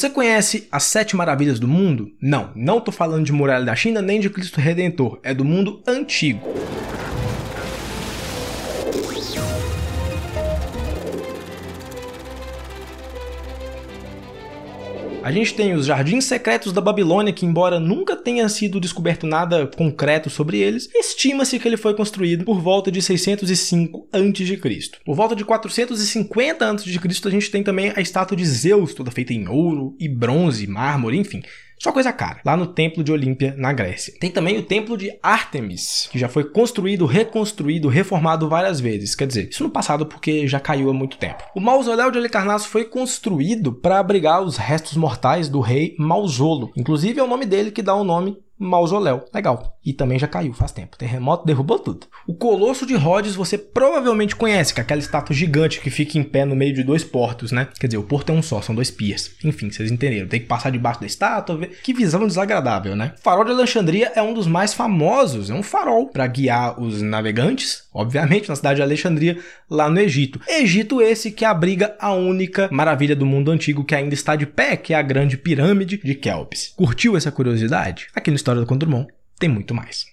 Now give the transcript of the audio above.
Você conhece as sete maravilhas do mundo? Não, não tô falando de muralha da China nem de Cristo Redentor, é do mundo antigo. A gente tem os Jardins Secretos da Babilônia, que, embora nunca tenha sido descoberto nada concreto sobre eles, estima-se que ele foi construído por volta de 605 a.C. Por volta de 450 a.C., a gente tem também a estátua de Zeus, toda feita em ouro e bronze, mármore, enfim. Só coisa cara, lá no Templo de Olímpia, na Grécia. Tem também o Templo de Ártemis, que já foi construído, reconstruído, reformado várias vezes. Quer dizer, isso no passado porque já caiu há muito tempo. O mausoléu de Halicarnasso foi construído para abrigar os restos mortais do rei Mausolo. Inclusive é o nome dele que dá o nome mausoléu. Legal. E também já caiu faz tempo. Terremoto derrubou tudo. O Colosso de Rhodes você provavelmente conhece, que é aquela estátua gigante que fica em pé no meio de dois portos, né? Quer dizer, o porto é um só, são dois pias. Enfim, vocês entenderam. Tem que passar debaixo da estátua. Ver... Que visão desagradável, né? O farol de Alexandria é um dos mais famosos. É um farol para guiar os navegantes, obviamente, na cidade de Alexandria, lá no Egito. Egito esse que abriga a única maravilha do mundo antigo que ainda está de pé, que é a grande pirâmide de Kelps. Curtiu essa curiosidade? Aqui no História do Condrumon tem muito mais.